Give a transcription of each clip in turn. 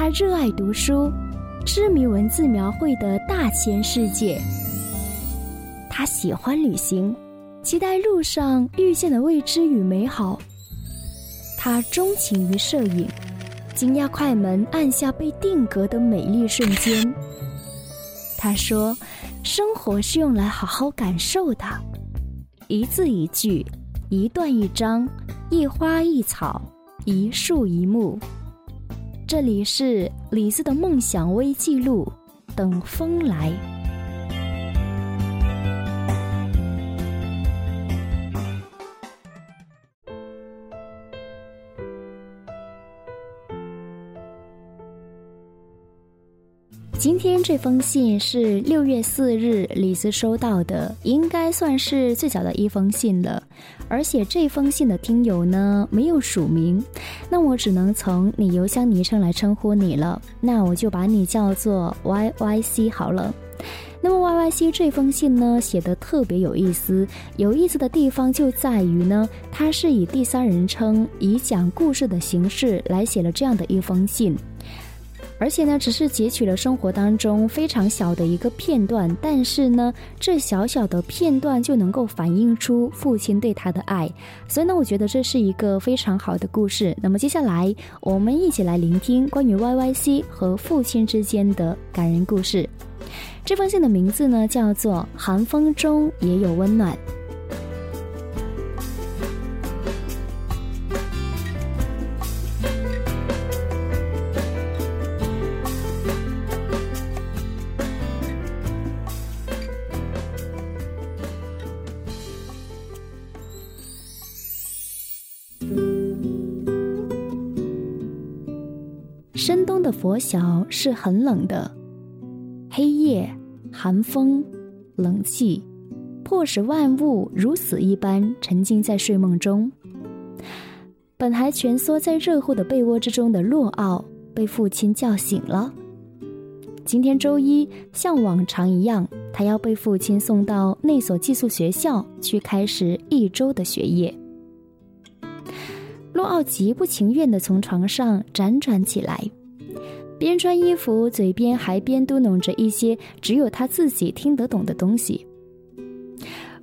他热爱读书，痴迷文字描绘的大千世界。他喜欢旅行，期待路上遇见的未知与美好。他钟情于摄影，惊讶快门按下被定格的美丽瞬间。他说：“生活是用来好好感受的，一字一句，一段一章，一花一草，一树一木。”这里是李子的梦想微记录，等风来。今天这封信是六月四日李子收到的，应该算是最早的一封信了。而且这封信的听友呢没有署名，那我只能从你邮箱昵称来称呼你了。那我就把你叫做 Y Y C 好了。那么 Y Y C 这封信呢写的特别有意思，有意思的地方就在于呢，它是以第三人称，以讲故事的形式来写了这样的一封信。而且呢，只是截取了生活当中非常小的一个片段，但是呢，这小小的片段就能够反映出父亲对他的爱，所以呢，我觉得这是一个非常好的故事。那么接下来，我们一起来聆听关于 Y Y C 和父亲之间的感人故事。这封信的名字呢，叫做《寒风中也有温暖》。深冬的佛晓是很冷的，黑夜、寒风、冷气，迫使万物如死一般沉浸在睡梦中。本还蜷缩在热乎的被窝之中的洛奥被父亲叫醒了。今天周一，像往常一样，他要被父亲送到那所寄宿学校去开始一周的学业。洛奥极不情愿地从床上辗转起来，边穿衣服，嘴边还边嘟哝着一些只有他自己听得懂的东西。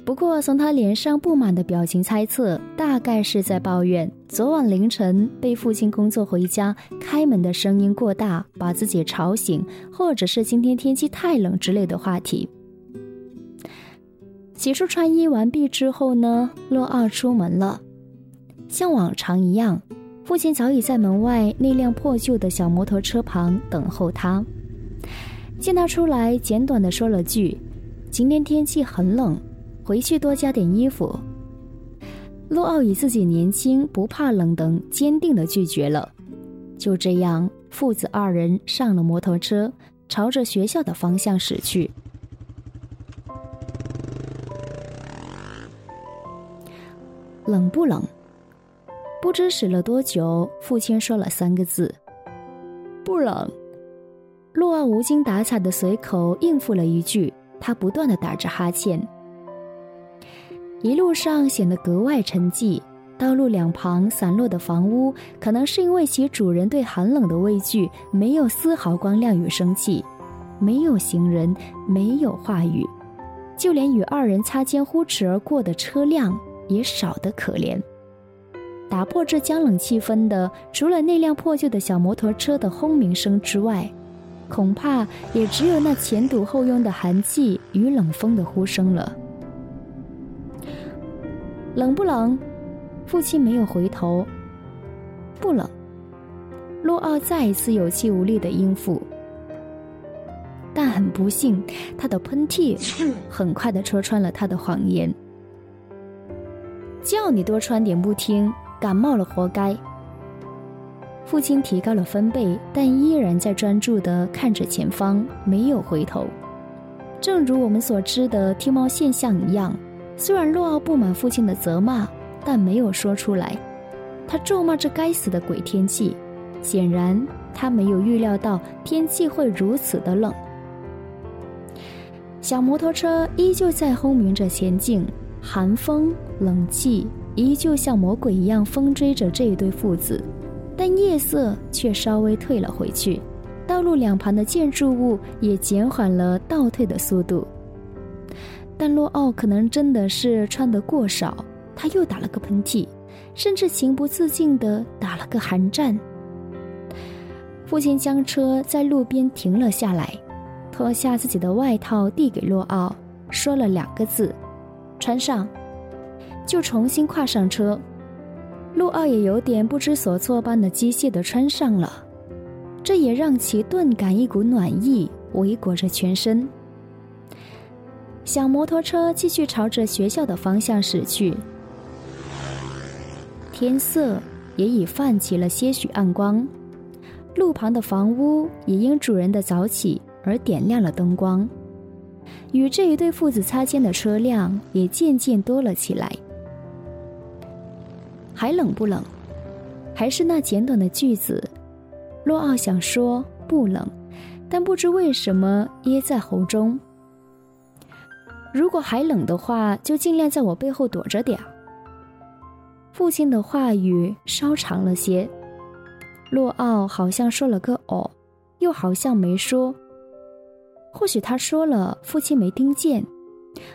不过，从他脸上不满的表情猜测，大概是在抱怨昨晚凌晨被父亲工作回家开门的声音过大，把自己吵醒，或者是今天天气太冷之类的话题。洗漱穿衣完毕之后呢，洛奥出门了。像往常一样，父亲早已在门外那辆破旧的小摩托车旁等候他。见他出来，简短的说了句：“今天天气很冷，回去多加点衣服。”洛奥以自己年轻、不怕冷等坚定的拒绝了。就这样，父子二人上了摩托车，朝着学校的方向驶去。冷不冷？不知驶了多久，父亲说了三个字：“不冷。”洛奥无精打采的随口应付了一句，他不断的打着哈欠。一路上显得格外沉寂，道路两旁散落的房屋，可能是因为其主人对寒冷的畏惧，没有丝毫光亮与生气，没有行人，没有话语，就连与二人擦肩呼驰而过的车辆也少得可怜。打破这僵冷气氛的，除了那辆破旧的小摩托车的轰鸣声之外，恐怕也只有那前堵后拥的寒气与冷风的呼声了。冷不冷？父亲没有回头。不冷。洛奥再一次有气无力的应付，但很不幸，他的喷嚏 很快的戳穿了他的谎言。叫你多穿点不听。感冒了，活该。父亲提高了分贝，但依然在专注地看着前方，没有回头。正如我们所知的剃猫现象一样，虽然洛奥不满父亲的责骂，但没有说出来。他咒骂这该死的鬼天气，显然他没有预料到天气会如此的冷。小摩托车依旧在轰鸣着前进，寒风冷气。依旧像魔鬼一样风追着这一对父子，但夜色却稍微退了回去，道路两旁的建筑物也减缓了倒退的速度。但洛奥可能真的是穿得过少，他又打了个喷嚏，甚至情不自禁地打了个寒战。父亲将车在路边停了下来，脱下自己的外套递给洛奥，说了两个字：“穿上。”就重新跨上车。陆奥也有点不知所措般的机械的穿上了，这也让其顿感一股暖意围裹着全身。小摩托车继续朝着学校的方向驶去，天色也已泛起了些许暗光，路旁的房屋也因主人的早起而点亮了灯光，与这一对父子擦肩的车辆也渐渐多了起来。还冷不冷？还是那简短的句子，洛奥想说不冷，但不知为什么噎在喉中。如果还冷的话，就尽量在我背后躲着点儿。父亲的话语稍长了些，洛奥好像说了个“哦”，又好像没说。或许他说了，父亲没听见；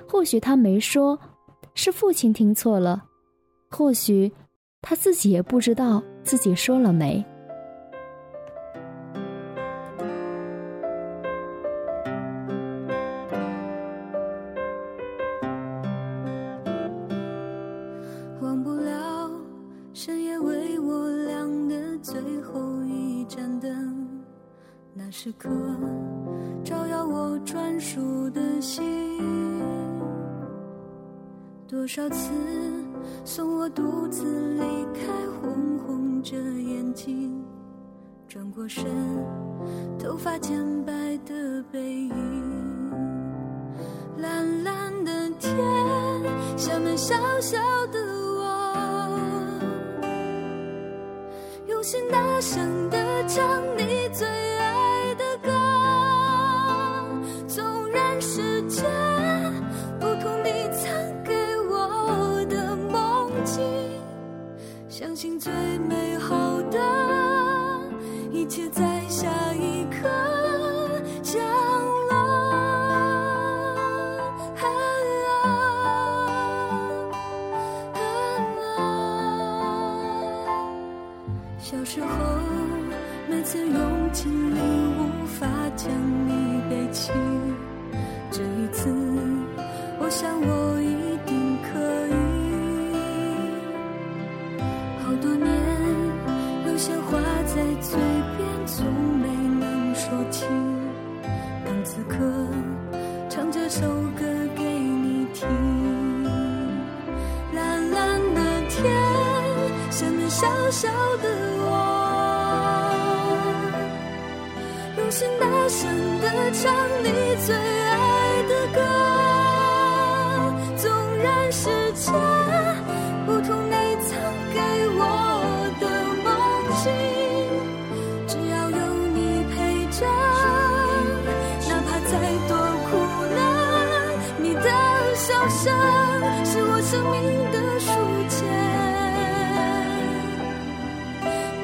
或许他没说，是父亲听错了；或许他自己也不知道自己说了没。忘不了深夜为我亮的最后一盏灯，那时刻照耀我专属的心，多少次送我独自离开，红红着眼睛，转过身，头发渐白的背影，蓝蓝的天，下面小小的我，用心大声的唱你最小时候每次用尽力，无法将你背起。这一次，我想我一定可以。好多年，有些话在嘴边从没能说清，当此刻唱这首歌给你听。蓝蓝的天，下面小小的唱你最爱的歌纵然世界不同你曾给我的梦境只要有你陪着哪怕再多苦难你的笑声是我生命的书签。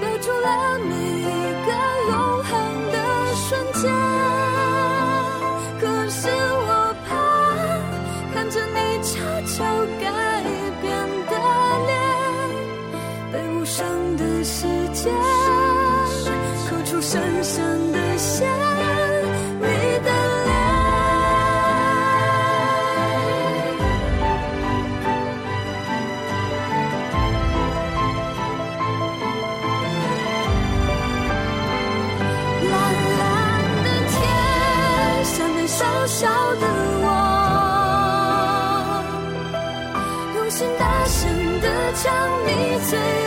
标注了你时间刻出深深的线你的脸蓝蓝的天上面小小的我用心大声的唱你最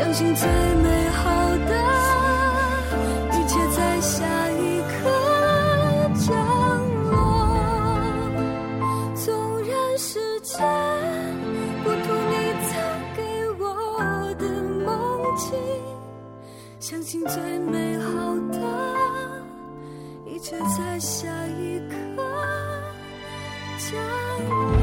相信最美好的一切在下一刻降落，纵然世界不同，你曾给我的梦境，相信最美好的一切在下一刻降落。